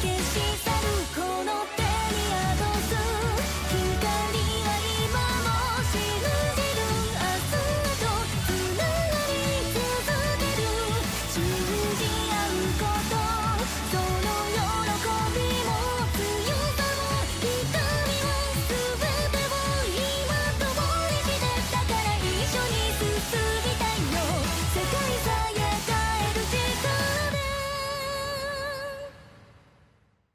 消し去る